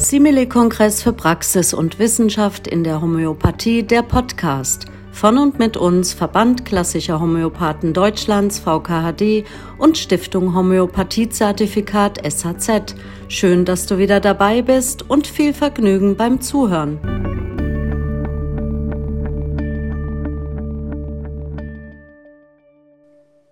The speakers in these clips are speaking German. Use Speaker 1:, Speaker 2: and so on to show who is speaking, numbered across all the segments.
Speaker 1: Simile-Kongress für Praxis und Wissenschaft in der Homöopathie, der Podcast. Von und mit uns Verband Klassischer Homöopathen Deutschlands VKHD und Stiftung Homöopathiezertifikat SHZ. Schön, dass du wieder dabei bist und viel Vergnügen beim Zuhören.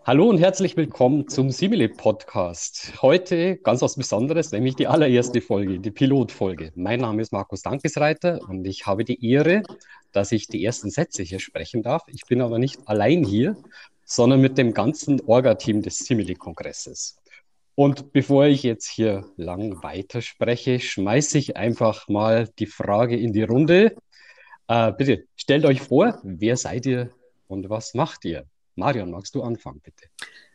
Speaker 2: Hallo und herzlich willkommen zum Simile Podcast. Heute ganz was Besonderes, nämlich die allererste Folge, die Pilotfolge. Mein Name ist Markus Dankesreiter und ich habe die Ehre, dass ich die ersten Sätze hier sprechen darf. Ich bin aber nicht allein hier, sondern mit dem ganzen Orga-Team des Simile-Kongresses. Und bevor ich jetzt hier lang weiterspreche, schmeiße ich einfach mal die Frage in die Runde. Äh, bitte stellt euch vor, wer seid ihr und was macht ihr? Marion, magst du anfangen, bitte?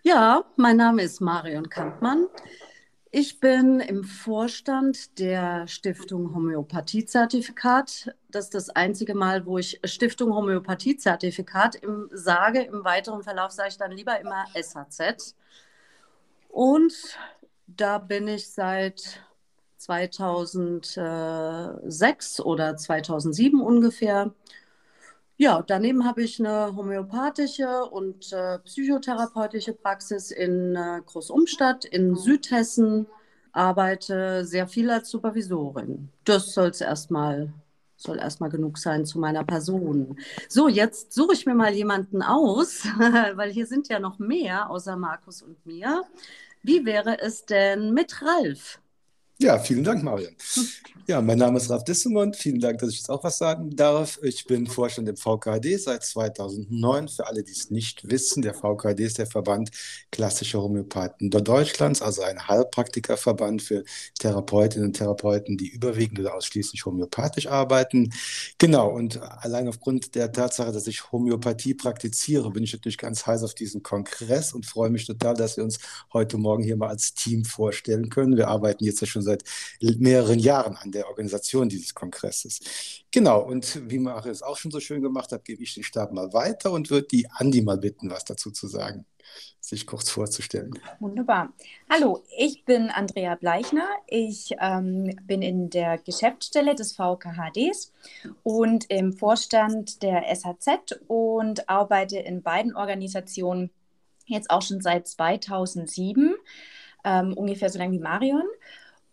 Speaker 3: Ja, mein Name ist Marion Kampmann. Ich bin im Vorstand der Stiftung Homöopathiezertifikat. Das ist das einzige Mal, wo ich Stiftung Homöopathiezertifikat im, sage. Im weiteren Verlauf sage ich dann lieber immer SHZ. Und da bin ich seit 2006 oder 2007 ungefähr ja, daneben habe ich eine homöopathische und äh, psychotherapeutische Praxis in äh, Großumstadt in Südhessen, arbeite sehr viel als Supervisorin. Das soll's erstmal soll erstmal genug sein zu meiner Person. So, jetzt suche ich mir mal jemanden aus, weil hier sind ja noch mehr außer Markus und mir. Wie wäre es denn mit Ralf?
Speaker 4: Ja, vielen Dank, Marion. Ja, mein Name ist Ralf Dissemont. Vielen Dank, dass ich jetzt auch was sagen darf. Ich bin Vorstand im VKD seit 2009. Für alle, die es nicht wissen, der VKD ist der Verband klassischer Homöopathen Deutschlands, also ein Heilpraktikerverband für Therapeutinnen und Therapeuten, die überwiegend oder ausschließlich homöopathisch arbeiten. Genau, und allein aufgrund der Tatsache, dass ich Homöopathie praktiziere, bin ich natürlich ganz heiß auf diesen Kongress und freue mich total, dass wir uns heute Morgen hier mal als Team vorstellen können. Wir arbeiten jetzt ja schon seit mehreren Jahren an der Organisation dieses Kongresses. Genau, und wie Mario es auch schon so schön gemacht hat, gebe ich den Stab mal weiter und würde die Andi mal bitten, was dazu zu sagen, sich kurz vorzustellen.
Speaker 5: Wunderbar. Hallo, ich bin Andrea Bleichner. Ich ähm, bin in der Geschäftsstelle des VKHDs und im Vorstand der SHZ und arbeite in beiden Organisationen jetzt auch schon seit 2007, ähm, ungefähr so lange wie Marion.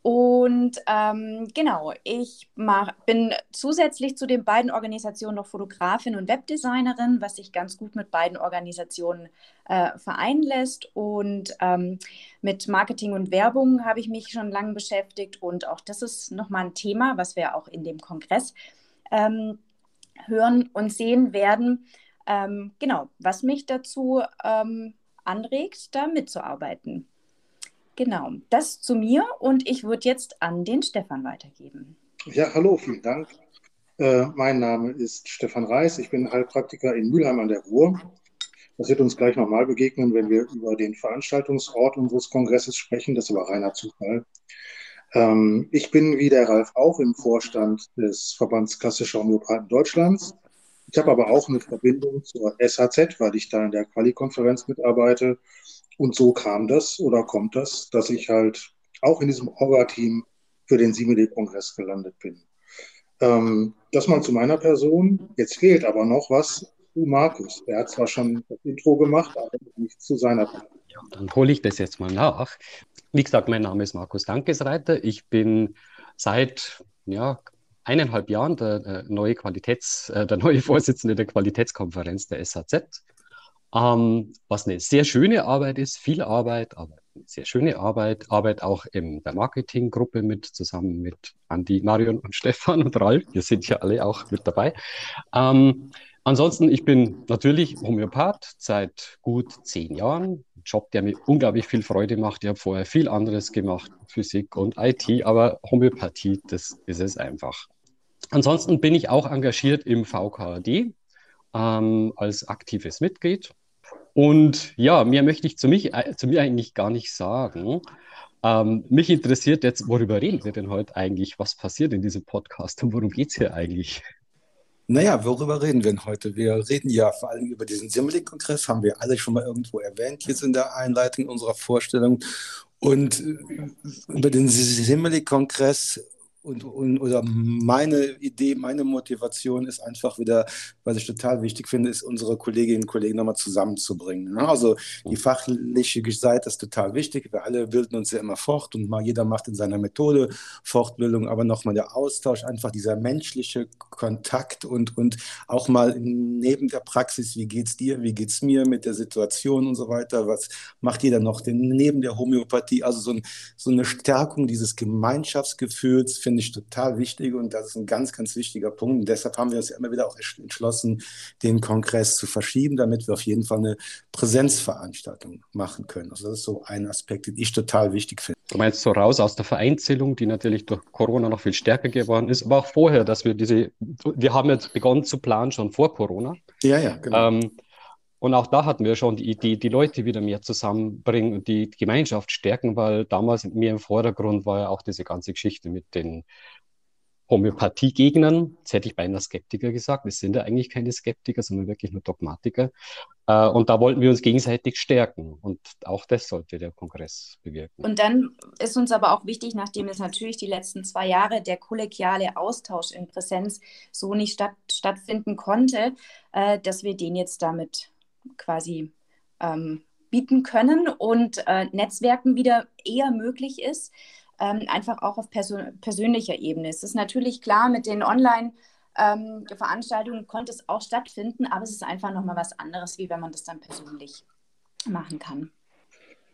Speaker 5: Und ähm, genau, ich mach, bin zusätzlich zu den beiden Organisationen noch Fotografin und Webdesignerin, was sich ganz gut mit beiden Organisationen äh, vereinen lässt. Und ähm, mit Marketing und Werbung habe ich mich schon lange beschäftigt. Und auch das ist nochmal ein Thema, was wir auch in dem Kongress ähm, hören und sehen werden. Ähm, genau, was mich dazu ähm, anregt, da mitzuarbeiten. Genau, das zu mir und ich würde jetzt an den Stefan weitergeben.
Speaker 6: Ja, hallo, vielen Dank. Äh, mein Name ist Stefan Reis, ich bin Heilpraktiker in Mülheim an der Ruhr. Das wird uns gleich nochmal begegnen, wenn wir über den Veranstaltungsort unseres Kongresses sprechen. Das aber reiner Zufall. Ähm, ich bin wie der Ralf auch im Vorstand des Verbands Klassischer Homöopathen Deutschlands. Ich habe aber auch eine Verbindung zur SHZ, weil ich da in der Quali-Konferenz mitarbeite und so kam das oder kommt das, dass ich halt auch in diesem Orga-Team für den Simile-Kongress gelandet bin. Ähm, das mal zu meiner Person. Jetzt fehlt aber noch was zu Markus. Er hat zwar schon das Intro gemacht, aber nicht zu seiner Person.
Speaker 2: Ja, dann hole ich das jetzt mal nach. Wie gesagt, mein Name ist Markus Dankesreiter. Ich bin seit ja, eineinhalb Jahren der, der neue Qualitäts, äh, der neue Vorsitzende der Qualitätskonferenz der SHZ. Ähm, was eine sehr schöne Arbeit ist, viel Arbeit, aber eine sehr schöne Arbeit. Arbeit auch in der Marketinggruppe mit, zusammen mit Andi, Marion und Stefan und Ralf. Wir sind ja alle auch mit dabei. Ähm, ansonsten, ich bin natürlich Homöopath seit gut zehn Jahren. Job, der mir unglaublich viel Freude macht. Ich habe vorher viel anderes gemacht, Physik und IT, aber Homöopathie, das ist es einfach. Ansonsten bin ich auch engagiert im VKD ähm, als aktives Mitglied und ja, mehr möchte ich zu, mich, äh, zu mir eigentlich gar nicht sagen. Ähm, mich interessiert jetzt, worüber reden wir denn heute eigentlich? Was passiert in diesem Podcast und worum geht es hier eigentlich?
Speaker 4: Naja, worüber reden wir denn heute? Wir reden ja vor allem über diesen Simulink-Kongress, haben wir alle schon mal irgendwo erwähnt, jetzt in der Einleitung unserer Vorstellung. Und äh, über den Simulink-Kongress und, und, oder meine Idee, meine Motivation ist einfach wieder, was ich total wichtig finde, ist unsere Kolleginnen und Kollegen nochmal zusammenzubringen. Ne? Also die fachliche Seite ist total wichtig. Wir alle bilden uns ja immer fort und mal jeder macht in seiner Methode Fortbildung, aber nochmal der Austausch, einfach dieser menschliche Kontakt und, und auch mal neben der Praxis, wie geht's dir, wie geht's mir mit der Situation und so weiter, was macht jeder noch denn neben der Homöopathie, also so, ein, so eine Stärkung dieses Gemeinschaftsgefühls, finde ich total wichtig und das ist ein ganz, ganz wichtiger Punkt. Und deshalb haben wir uns ja immer wieder auch entschlossen, den Kongress zu verschieben, damit wir auf jeden Fall eine Präsenzveranstaltung machen können. Also das ist so ein Aspekt, den ich total wichtig finde.
Speaker 2: Du meinst so raus aus der Vereinzelung, die natürlich durch Corona noch viel stärker geworden ist, aber auch vorher, dass wir diese, wir haben jetzt begonnen zu planen schon vor Corona.
Speaker 4: Ja, ja, genau. Ähm,
Speaker 2: und auch da hatten wir schon die Idee, die Leute wieder mehr zusammenbringen und die Gemeinschaft stärken, weil damals mir im Vordergrund war ja auch diese ganze Geschichte mit den Homöopathie-Gegnern. Jetzt hätte ich beinahe Skeptiker gesagt. Wir sind ja eigentlich keine Skeptiker, sondern wirklich nur Dogmatiker. Äh, und da wollten wir uns gegenseitig stärken. Und auch das sollte der Kongress bewirken.
Speaker 5: Und dann ist uns aber auch wichtig, nachdem es natürlich die letzten zwei Jahre der kollegiale Austausch in Präsenz so nicht statt, stattfinden konnte, äh, dass wir den jetzt damit quasi ähm, bieten können und äh, Netzwerken wieder eher möglich ist, ähm, einfach auch auf persön persönlicher Ebene. Es ist natürlich klar, mit den Online- ähm, konnte es auch stattfinden, aber es ist einfach nochmal was anderes, wie wenn man das dann persönlich machen kann.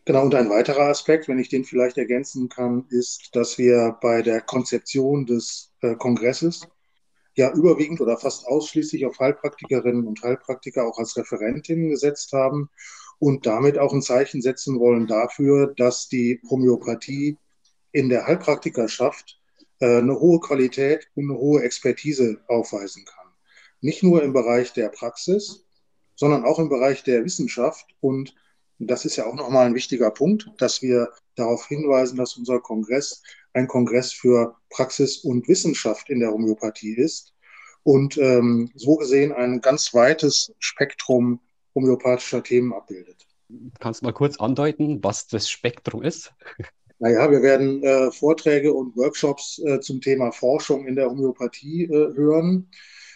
Speaker 6: Genau, und ein weiterer Aspekt, wenn ich den vielleicht ergänzen kann, ist, dass wir bei der Konzeption des äh, Kongresses ja überwiegend oder fast ausschließlich auf Heilpraktikerinnen und Heilpraktiker auch als Referentinnen gesetzt haben und damit auch ein Zeichen setzen wollen dafür, dass die Homöopathie in der Heilpraktikerschaft äh, eine hohe Qualität und eine hohe Expertise aufweisen kann. Nicht nur im Bereich der Praxis, sondern auch im Bereich der Wissenschaft. Und das ist ja auch nochmal ein wichtiger Punkt, dass wir darauf hinweisen, dass unser Kongress ein Kongress für Praxis und Wissenschaft in der Homöopathie ist und ähm, so gesehen ein ganz weites Spektrum homöopathischer Themen abbildet.
Speaker 2: Kannst du mal kurz andeuten, was das Spektrum ist?
Speaker 6: Naja, wir werden äh, Vorträge und Workshops äh, zum Thema Forschung in der Homöopathie äh, hören.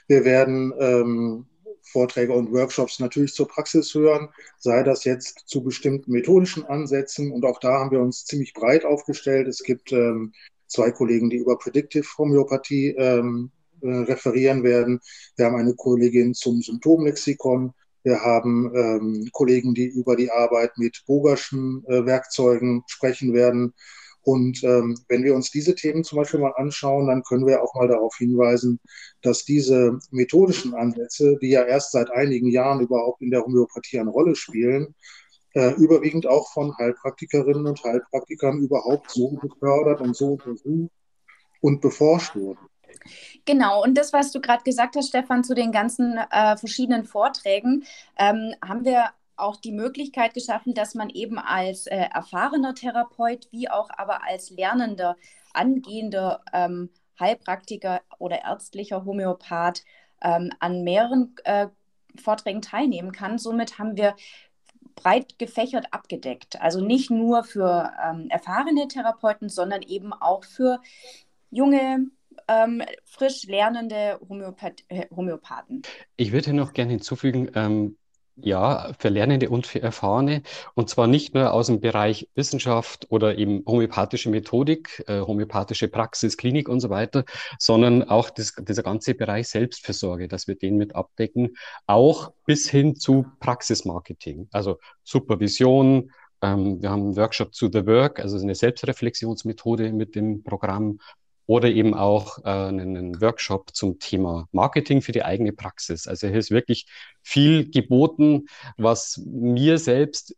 Speaker 6: Wir werden ähm, Vorträge und Workshops natürlich zur Praxis hören, sei das jetzt zu bestimmten methodischen Ansätzen. Und auch da haben wir uns ziemlich breit aufgestellt. Es gibt ähm, zwei Kollegen, die über Predictive Homöopathie ähm, äh, referieren werden. Wir haben eine Kollegin zum Symptomlexikon. Wir haben ähm, Kollegen, die über die Arbeit mit Bogerschen äh, Werkzeugen sprechen werden. Und ähm, wenn wir uns diese Themen zum Beispiel mal anschauen, dann können wir auch mal darauf hinweisen, dass diese methodischen Ansätze, die ja erst seit einigen Jahren überhaupt in der Homöopathie eine Rolle spielen, äh, überwiegend auch von Heilpraktikerinnen und Heilpraktikern überhaupt so gefördert und so untersucht und beforscht wurden.
Speaker 5: Genau, und das, was du gerade gesagt hast, Stefan, zu den ganzen äh, verschiedenen Vorträgen, ähm, haben wir auch die Möglichkeit geschaffen, dass man eben als äh, erfahrener Therapeut wie auch aber als lernender, angehender ähm, Heilpraktiker oder ärztlicher Homöopath ähm, an mehreren äh, Vorträgen teilnehmen kann. Somit haben wir breit gefächert abgedeckt. Also nicht nur für ähm, erfahrene Therapeuten, sondern eben auch für junge, ähm, frisch lernende Homöopath äh, Homöopathen.
Speaker 2: Ich würde noch gerne hinzufügen, ähm, ja, für Lernende und für Erfahrene. Und zwar nicht nur aus dem Bereich Wissenschaft oder eben homöopathische Methodik, äh, homöopathische Praxis, Klinik und so weiter, sondern auch das, dieser ganze Bereich Selbstfürsorge, dass wir den mit abdecken, auch bis hin zu Praxismarketing, also Supervision. Ähm, wir haben einen Workshop zu The Work, also eine Selbstreflexionsmethode mit dem Programm oder eben auch äh, einen Workshop zum Thema Marketing für die eigene Praxis. Also hier ist wirklich viel geboten, was mir selbst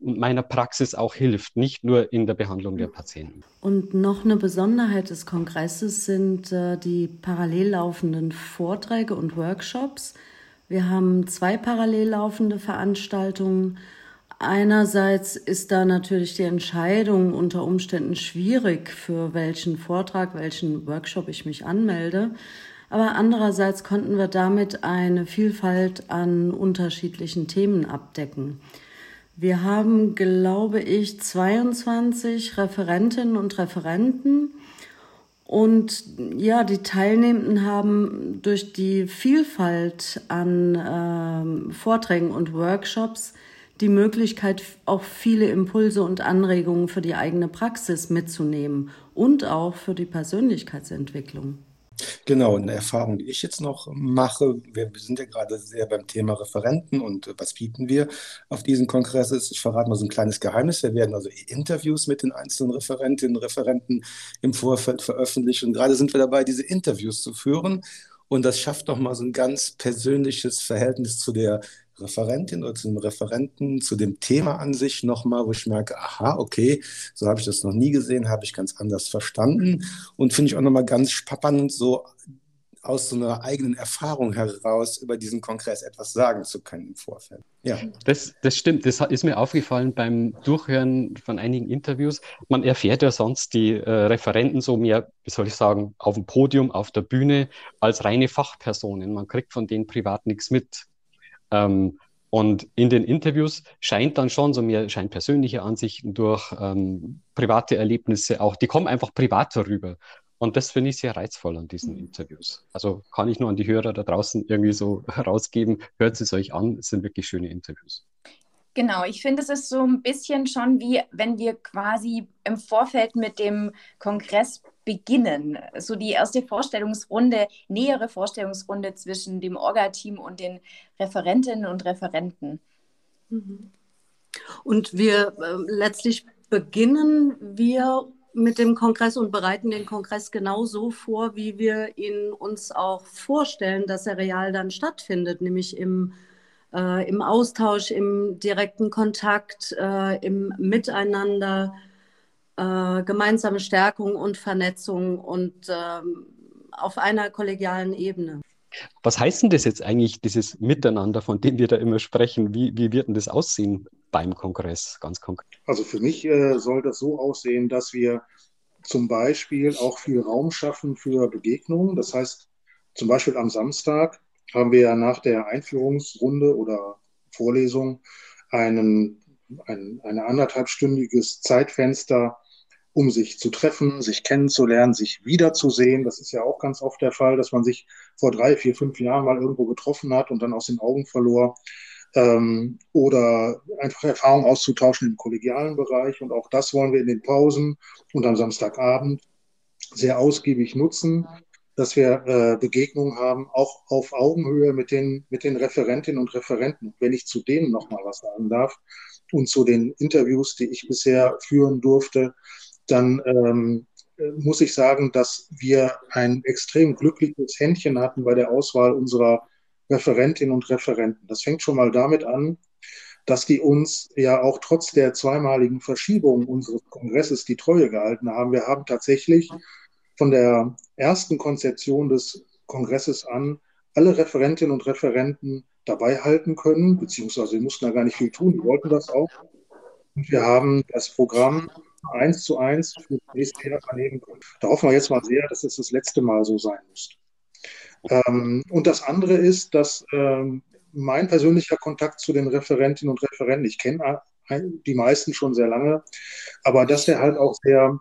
Speaker 2: meiner Praxis auch hilft, nicht nur in der Behandlung der Patienten.
Speaker 1: Und noch eine Besonderheit des Kongresses sind äh, die parallel laufenden Vorträge und Workshops. Wir haben zwei parallel laufende Veranstaltungen Einerseits ist da natürlich die Entscheidung unter Umständen schwierig, für welchen Vortrag, welchen Workshop ich mich anmelde. Aber andererseits konnten wir damit eine Vielfalt an unterschiedlichen Themen abdecken. Wir haben, glaube ich, 22 Referentinnen und Referenten
Speaker 3: Und ja, die Teilnehmenden haben durch die Vielfalt an äh, Vorträgen und Workshops die Möglichkeit, auch viele Impulse und Anregungen für die eigene Praxis mitzunehmen und auch für die Persönlichkeitsentwicklung.
Speaker 4: Genau, eine Erfahrung, die ich jetzt noch mache, wir sind ja gerade sehr beim Thema Referenten und äh, was bieten wir auf diesen Kongress ist. Ich verrate mal so ein kleines Geheimnis. Wir werden also Interviews mit den einzelnen Referentinnen und Referenten im Vorfeld veröffentlichen. Und gerade sind wir dabei, diese Interviews zu führen. Und das schafft nochmal so ein ganz persönliches Verhältnis zu der Referentin oder zu dem Referenten, zu dem Thema an sich nochmal, wo ich merke, aha, okay, so habe ich das noch nie gesehen, habe ich ganz anders verstanden und finde ich auch nochmal ganz spannend, so aus so einer eigenen Erfahrung heraus über diesen Kongress etwas sagen zu können im Vorfeld.
Speaker 2: Ja. Das, das stimmt. Das ist mir aufgefallen beim Durchhören von einigen Interviews. Man erfährt ja sonst die äh, Referenten so mehr, wie soll ich sagen, auf dem Podium, auf der Bühne als reine Fachpersonen. Man kriegt von denen privat nichts mit. Ähm, und in den Interviews scheint dann schon so mehr, scheint persönliche Ansichten durch ähm, private Erlebnisse auch, die kommen einfach privat rüber. Und das finde ich sehr reizvoll an diesen mhm. Interviews. Also kann ich nur an die Hörer da draußen irgendwie so rausgeben, hört es euch an, es sind wirklich schöne Interviews.
Speaker 5: Genau, ich finde, es ist so ein bisschen schon wie, wenn wir quasi im Vorfeld mit dem Kongress beginnen. So die erste Vorstellungsrunde, nähere Vorstellungsrunde zwischen dem Orga-Team und den Referentinnen und Referenten.
Speaker 3: Mhm. Und wir äh, letztlich beginnen wir mit dem Kongress und bereiten den Kongress genau so vor, wie wir ihn uns auch vorstellen, dass er real dann stattfindet, nämlich im, äh, im Austausch, im direkten Kontakt, äh, im Miteinander äh, gemeinsame Stärkung und Vernetzung und ähm, auf einer kollegialen Ebene.
Speaker 2: Was heißt denn das jetzt eigentlich, dieses Miteinander, von dem wir da immer sprechen? Wie, wie wird denn das aussehen beim Kongress, ganz konkret?
Speaker 6: Also für mich äh, soll das so aussehen, dass wir zum Beispiel auch viel Raum schaffen für Begegnungen. Das heißt, zum Beispiel am Samstag haben wir nach der Einführungsrunde oder Vorlesung einen, ein, ein anderthalbstündiges Zeitfenster um sich zu treffen, sich kennenzulernen, sich wiederzusehen. Das ist ja auch ganz oft der Fall, dass man sich vor drei, vier, fünf Jahren mal irgendwo getroffen hat und dann aus den Augen verlor. Ähm, oder einfach Erfahrungen auszutauschen im kollegialen Bereich. Und auch das wollen wir in den Pausen und am Samstagabend sehr ausgiebig nutzen, dass wir äh, Begegnungen haben, auch auf Augenhöhe mit den, mit den Referentinnen und Referenten. Wenn ich zu denen nochmal was sagen darf und zu den Interviews, die ich bisher führen durfte, dann ähm, muss ich sagen, dass wir ein extrem glückliches Händchen hatten bei der Auswahl unserer Referentinnen und Referenten. Das fängt schon mal damit an, dass die uns ja auch trotz der zweimaligen Verschiebung unseres Kongresses die Treue gehalten haben. Wir haben tatsächlich von der ersten Konzeption des Kongresses an alle Referentinnen und Referenten dabei halten können, beziehungsweise sie mussten da gar nicht viel tun, die wollten das auch. Und wir haben das Programm eins zu eins für das nächste Jahr vernehmen können. Da hoffen wir jetzt mal sehr, dass es das letzte Mal so sein muss. Ähm, und das andere ist, dass ähm, mein persönlicher Kontakt zu den Referentinnen und Referenten, ich kenne die meisten schon sehr lange, aber dass der halt auch sehr,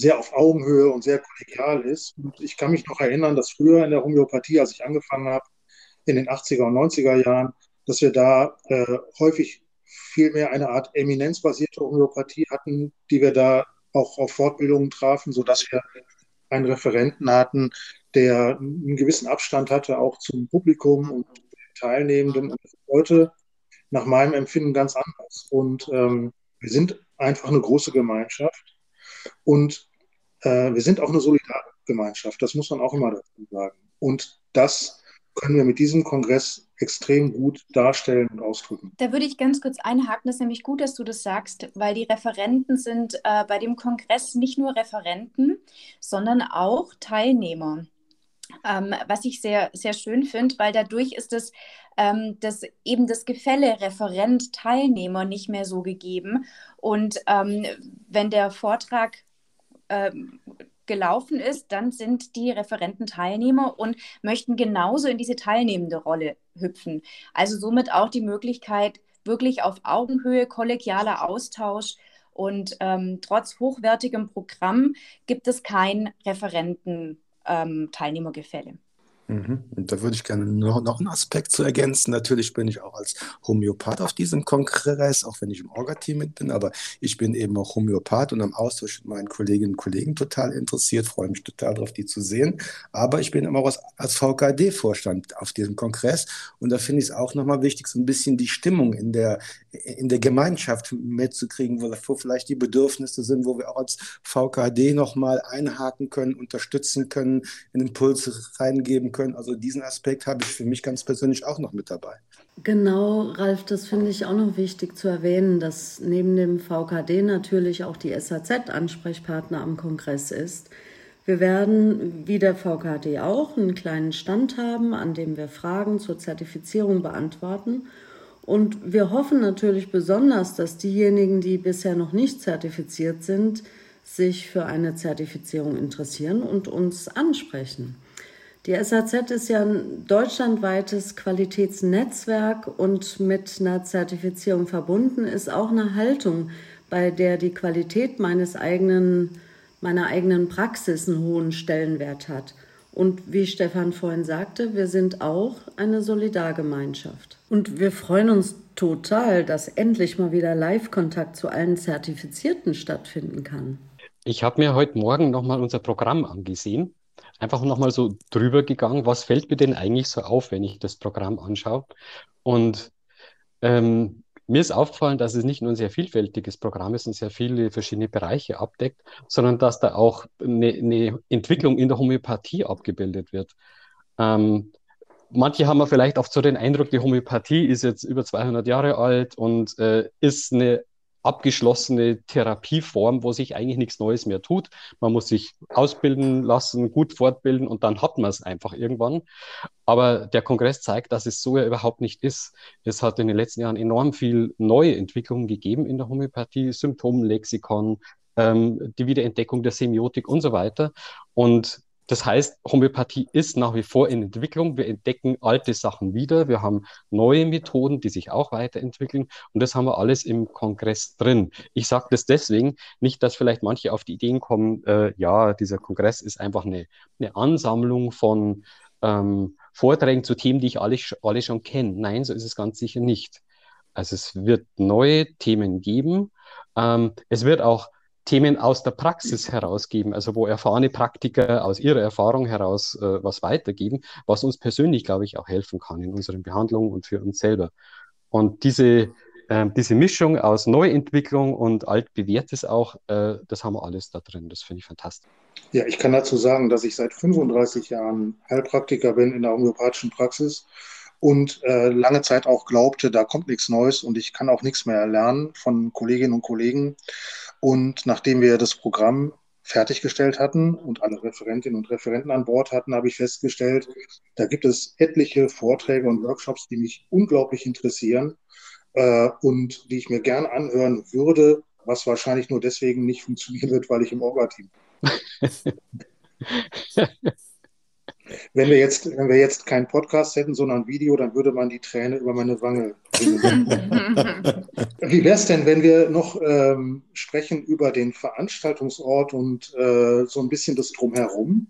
Speaker 6: sehr auf Augenhöhe und sehr kollegial ist. Und ich kann mich noch erinnern, dass früher in der Homöopathie, als ich angefangen habe, in den 80er und 90er Jahren, dass wir da äh, häufig vielmehr eine Art eminenzbasierte Homöopathie hatten, die wir da auch auf Fortbildungen trafen, sodass wir einen Referenten hatten, der einen gewissen Abstand hatte, auch zum Publikum und den Teilnehmenden. Und heute nach meinem Empfinden ganz anders. Und ähm, wir sind einfach eine große Gemeinschaft und äh, wir sind auch eine solidare Gemeinschaft. Das muss man auch immer dazu sagen. Und das können wir mit diesem Kongress extrem gut darstellen und ausdrücken.
Speaker 5: Da würde ich ganz kurz einhaken. Das ist nämlich gut, dass du das sagst, weil die Referenten sind äh, bei dem Kongress nicht nur Referenten, sondern auch Teilnehmer. Ähm, was ich sehr, sehr schön finde, weil dadurch ist es ähm, das, eben das Gefälle Referent-Teilnehmer nicht mehr so gegeben. Und ähm, wenn der Vortrag ähm, gelaufen ist, dann sind die Referenten Teilnehmer und möchten genauso in diese teilnehmende Rolle hüpfen. Also somit auch die Möglichkeit, wirklich auf Augenhöhe, kollegialer Austausch Und ähm, trotz hochwertigem Programm gibt es kein Referenten-Teilnehmergefälle. Ähm,
Speaker 4: Mhm. Und da würde ich gerne noch, noch einen Aspekt zu ergänzen. Natürlich bin ich auch als Homöopath auf diesem Kongress, auch wenn ich im Orga-Team mit bin, aber ich bin eben auch Homöopath und am Austausch mit meinen Kolleginnen und Kollegen total interessiert, freue mich total darauf, die zu sehen. Aber ich bin immer auch als, als VKD-Vorstand auf diesem Kongress und da finde ich es auch nochmal wichtig, so ein bisschen die Stimmung in der, in der Gemeinschaft mitzukriegen, wo, wo vielleicht die Bedürfnisse sind, wo wir auch als VKD nochmal einhaken können, unterstützen können, einen Impuls reingeben können können. Also diesen Aspekt habe ich für mich ganz persönlich auch noch mit dabei.
Speaker 1: Genau, Ralf, das finde ich auch noch wichtig zu erwähnen, dass neben dem VKD natürlich auch die SAZ Ansprechpartner am Kongress ist. Wir werden, wie der VKD auch, einen kleinen Stand haben, an dem wir Fragen zur Zertifizierung beantworten. Und wir hoffen natürlich besonders, dass diejenigen, die bisher noch nicht zertifiziert sind, sich für eine Zertifizierung interessieren und uns ansprechen. Die SAZ ist ja ein deutschlandweites Qualitätsnetzwerk und mit einer Zertifizierung verbunden ist auch eine Haltung, bei der die Qualität meines eigenen, meiner eigenen Praxis einen hohen Stellenwert hat. Und wie Stefan vorhin sagte, wir sind auch eine Solidargemeinschaft. Und wir freuen uns total, dass endlich mal wieder Live-Kontakt zu allen Zertifizierten stattfinden kann.
Speaker 2: Ich habe mir heute Morgen nochmal unser Programm angesehen einfach nochmal so drüber gegangen, was fällt mir denn eigentlich so auf, wenn ich das Programm anschaue. Und ähm, mir ist aufgefallen, dass es nicht nur ein sehr vielfältiges Programm ist und sehr viele verschiedene Bereiche abdeckt, sondern dass da auch eine, eine Entwicklung in der Homöopathie abgebildet wird. Ähm, manche haben vielleicht oft so den Eindruck, die Homöopathie ist jetzt über 200 Jahre alt und äh, ist eine abgeschlossene Therapieform, wo sich eigentlich nichts Neues mehr tut. Man muss sich ausbilden lassen, gut fortbilden und dann hat man es einfach irgendwann. Aber der Kongress zeigt, dass es so ja überhaupt nicht ist. Es hat in den letzten Jahren enorm viel neue Entwicklungen gegeben in der Homöopathie, Symptomlexikon, ähm, die Wiederentdeckung der Semiotik und so weiter. Und das heißt, Homöopathie ist nach wie vor in Entwicklung. Wir entdecken alte Sachen wieder. Wir haben neue Methoden, die sich auch weiterentwickeln. Und das haben wir alles im Kongress drin. Ich sage das deswegen, nicht, dass vielleicht manche auf die Ideen kommen, äh, ja, dieser Kongress ist einfach eine, eine Ansammlung von ähm, Vorträgen zu Themen, die ich alle, alle schon kenne. Nein, so ist es ganz sicher nicht. Also es wird neue Themen geben. Ähm, es wird auch Themen aus der Praxis herausgeben, also wo erfahrene Praktiker aus ihrer Erfahrung heraus äh, was weitergeben, was uns persönlich, glaube ich, auch helfen kann in unseren Behandlungen und für uns selber. Und diese, äh, diese Mischung aus Neuentwicklung und altbewährtes auch, äh, das haben wir alles da drin. Das finde ich fantastisch.
Speaker 6: Ja, ich kann dazu sagen, dass ich seit 35 Jahren Heilpraktiker bin in der homöopathischen Praxis und äh, lange Zeit auch glaubte, da kommt nichts Neues und ich kann auch nichts mehr lernen von Kolleginnen und Kollegen. Und nachdem wir das Programm fertiggestellt hatten und alle Referentinnen und Referenten an Bord hatten, habe ich festgestellt, da gibt es etliche Vorträge und Workshops, die mich unglaublich interessieren äh, und die ich mir gern anhören würde, was wahrscheinlich nur deswegen nicht funktionieren wird, weil ich im Orga-Team bin. Wenn wir jetzt, wenn wir jetzt keinen Podcast hätten, sondern ein Video, dann würde man die Träne über meine Wange bringen. Wie wäre es denn, wenn wir noch ähm, sprechen über den Veranstaltungsort und äh, so ein bisschen das Drumherum?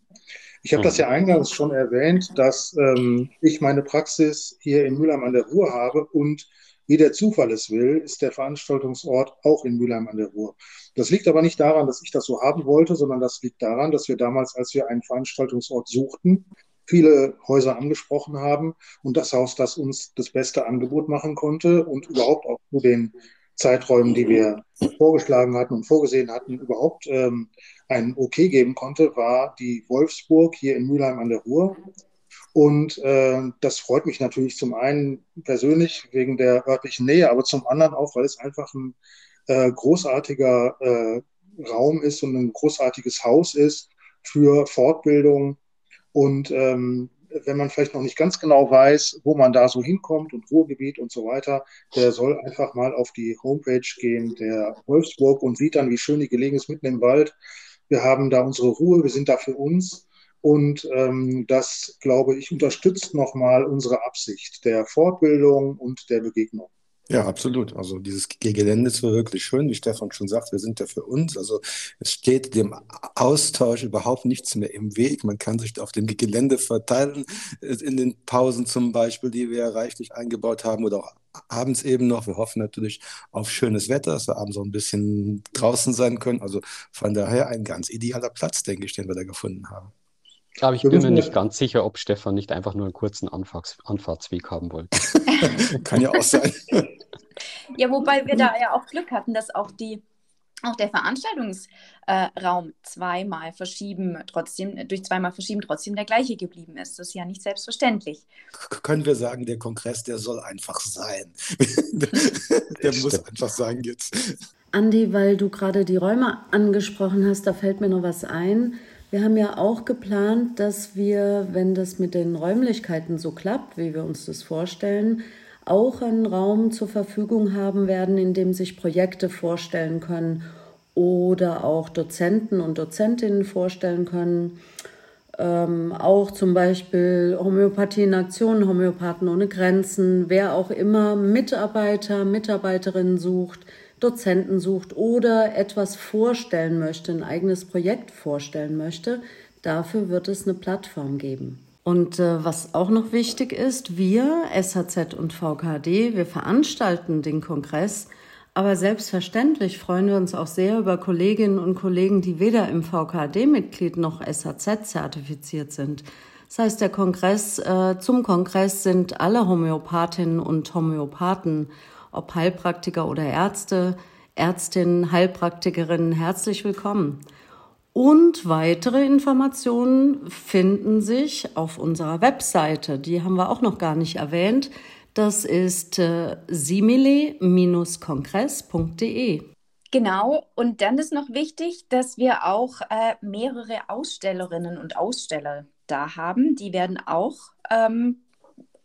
Speaker 6: Ich habe das ja eingangs schon erwähnt, dass ähm, ich meine Praxis hier in Mülheim an der Ruhr habe und wie der Zufall es will, ist der Veranstaltungsort auch in Mülheim an der Ruhr. Das liegt aber nicht daran, dass ich das so haben wollte, sondern das liegt daran, dass wir damals, als wir einen Veranstaltungsort suchten, viele Häuser angesprochen haben und das Haus, das uns das beste Angebot machen konnte und überhaupt auch zu den Zeiträumen, die wir vorgeschlagen hatten und vorgesehen hatten, überhaupt ähm, ein Okay geben konnte, war die Wolfsburg hier in Mülheim an der Ruhr. Und äh, das freut mich natürlich zum einen persönlich wegen der örtlichen Nähe, aber zum anderen auch, weil es einfach ein äh, großartiger äh, Raum ist und ein großartiges Haus ist für Fortbildung. Und ähm, wenn man vielleicht noch nicht ganz genau weiß, wo man da so hinkommt und Ruhrgebiet und so weiter, der soll einfach mal auf die Homepage gehen der Wolfsburg und sieht dann, wie schön die gelegen ist mitten im Wald. Wir haben da unsere Ruhe, wir sind da für uns. Und ähm, das, glaube ich, unterstützt nochmal unsere Absicht der Fortbildung und der Begegnung.
Speaker 4: Ja, absolut. Also dieses Gelände ist wirklich schön, wie Stefan schon sagt, wir sind ja für uns. Also es steht dem Austausch überhaupt nichts mehr im Weg. Man kann sich auf dem Gelände verteilen, äh, in den Pausen zum Beispiel, die wir reichlich eingebaut haben oder auch abends eben noch. Wir hoffen natürlich auf schönes Wetter, dass wir abends so ein bisschen draußen sein können. Also von daher ein ganz idealer Platz, denke ich, den wir da gefunden haben.
Speaker 2: Aber ich bin mir nicht ganz sicher, ob Stefan nicht einfach nur einen kurzen Anfahrts Anfahrtsweg haben wollte.
Speaker 4: Kann ja auch sein.
Speaker 5: ja, wobei wir da ja auch Glück hatten, dass auch die auch der Veranstaltungsraum äh, zweimal verschieben, trotzdem, durch zweimal verschieben trotzdem der gleiche geblieben ist. Das ist ja nicht selbstverständlich.
Speaker 4: K können wir sagen, der Kongress, der soll einfach sein. der muss einfach sein jetzt.
Speaker 1: Andi, weil du gerade die Räume angesprochen hast, da fällt mir noch was ein. Wir haben ja auch geplant, dass wir, wenn das mit den Räumlichkeiten so klappt, wie wir uns das vorstellen, auch einen Raum zur Verfügung haben werden, in dem sich Projekte vorstellen können oder auch Dozenten und Dozentinnen vorstellen können. Ähm, auch zum Beispiel Homöopathie in Aktion, Homöopathen ohne Grenzen, wer auch immer Mitarbeiter, Mitarbeiterinnen sucht, Dozenten sucht oder etwas vorstellen möchte, ein eigenes Projekt vorstellen möchte, dafür wird es eine Plattform geben. Und äh, was auch noch wichtig ist, wir, SHZ und VKD, wir veranstalten den Kongress, aber selbstverständlich freuen wir uns auch sehr über Kolleginnen und Kollegen, die weder im VKD-Mitglied noch SHZ zertifiziert sind. Das heißt, der Kongress, äh, zum Kongress sind alle Homöopathinnen und Homöopathen ob Heilpraktiker oder Ärzte, Ärztinnen, Heilpraktikerinnen, herzlich willkommen. Und weitere Informationen finden sich auf unserer Webseite. Die haben wir auch noch gar nicht erwähnt. Das ist äh, simile-kongress.de.
Speaker 5: Genau, und dann ist noch wichtig, dass wir auch äh, mehrere Ausstellerinnen und Aussteller da haben. Die werden auch ähm,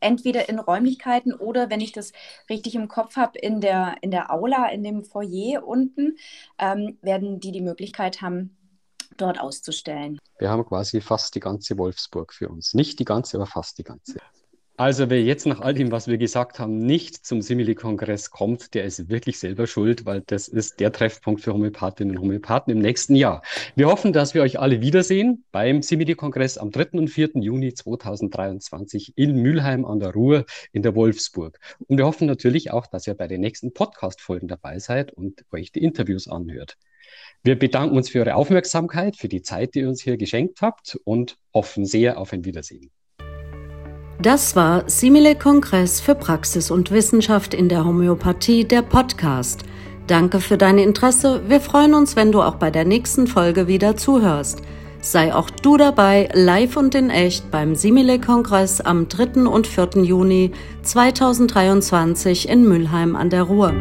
Speaker 5: entweder in Räumlichkeiten oder, wenn ich das richtig im Kopf habe, in der, in der Aula, in dem Foyer unten, ähm, werden die die Möglichkeit haben, dort auszustellen.
Speaker 2: Wir haben quasi fast die ganze Wolfsburg für uns. Nicht die ganze, aber fast die ganze. Also wer jetzt nach all dem, was wir gesagt haben, nicht zum Simili-Kongress kommt, der ist wirklich selber schuld, weil das ist der Treffpunkt für Homöopathinnen und Homöopathen im nächsten Jahr. Wir hoffen, dass wir euch alle wiedersehen beim Simili-Kongress am 3. und 4. Juni 2023 in Mülheim an der Ruhr in der Wolfsburg. Und wir hoffen natürlich auch, dass ihr bei den nächsten Podcast-Folgen dabei seid und euch die Interviews anhört. Wir bedanken uns für eure Aufmerksamkeit, für die Zeit, die ihr uns hier geschenkt habt und hoffen sehr auf ein Wiedersehen.
Speaker 1: Das war Simile Kongress für Praxis und Wissenschaft in der Homöopathie, der Podcast. Danke für dein Interesse. Wir freuen uns, wenn du auch bei der nächsten Folge wieder zuhörst. Sei auch du dabei, live und in echt beim Simile Kongress am 3. und 4. Juni 2023 in Mülheim an der Ruhr.